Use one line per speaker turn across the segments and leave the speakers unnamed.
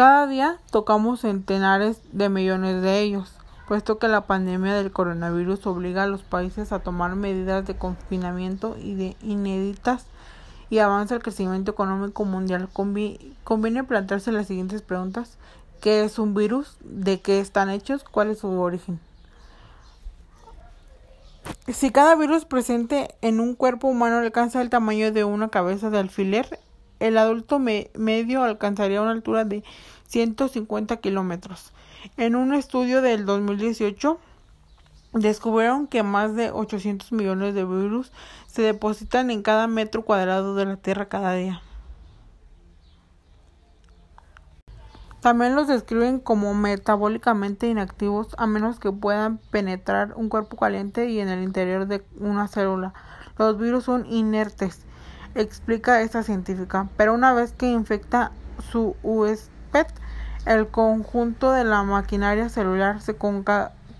Cada día tocamos centenares de millones de ellos, puesto que la pandemia del coronavirus obliga a los países a tomar medidas de confinamiento y de inéditas y avanza el crecimiento económico mundial. conviene plantearse las siguientes preguntas. ¿Qué es un virus? ¿De qué están hechos? ¿Cuál es su origen? Si cada virus presente en un cuerpo humano alcanza el tamaño de una cabeza de alfiler, el adulto medio alcanzaría una altura de 150 kilómetros. En un estudio del 2018, descubrieron que más de 800 millones de virus se depositan en cada metro cuadrado de la Tierra cada día. También los describen como metabólicamente inactivos a menos que puedan penetrar un cuerpo caliente y en el interior de una célula. Los virus son inertes explica esta científica, pero una vez que infecta su huésped, el conjunto de la maquinaria celular se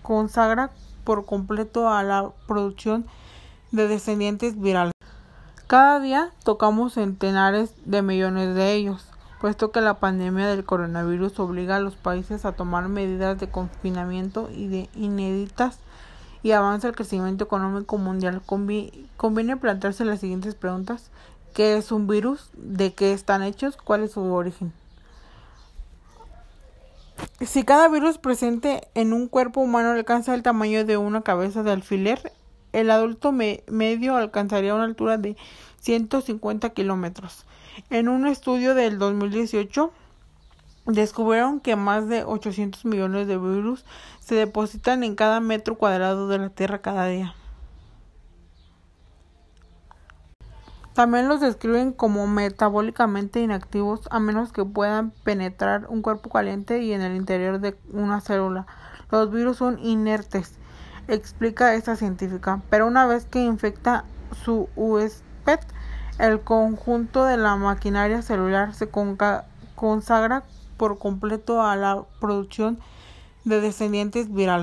consagra por completo a la producción de descendientes virales. Cada día tocamos centenares de millones de ellos, puesto que la pandemia del coronavirus obliga a los países a tomar medidas de confinamiento y de inéditas y avanza el crecimiento económico mundial. conviene plantearse las siguientes preguntas. ¿Qué es un virus? ¿De qué están hechos? ¿Cuál es su origen? Si cada virus presente en un cuerpo humano alcanza el tamaño de una cabeza de alfiler, el adulto medio alcanzaría una altura de 150 kilómetros. En un estudio del 2018, descubrieron que más de 800 millones de virus se depositan en cada metro cuadrado de la Tierra cada día. También los describen como metabólicamente inactivos a menos que puedan penetrar un cuerpo caliente y en el interior de una célula. Los virus son inertes, explica esta científica, pero una vez que infecta su huésped, el conjunto de la maquinaria celular se consagra por completo a la producción de descendientes virales.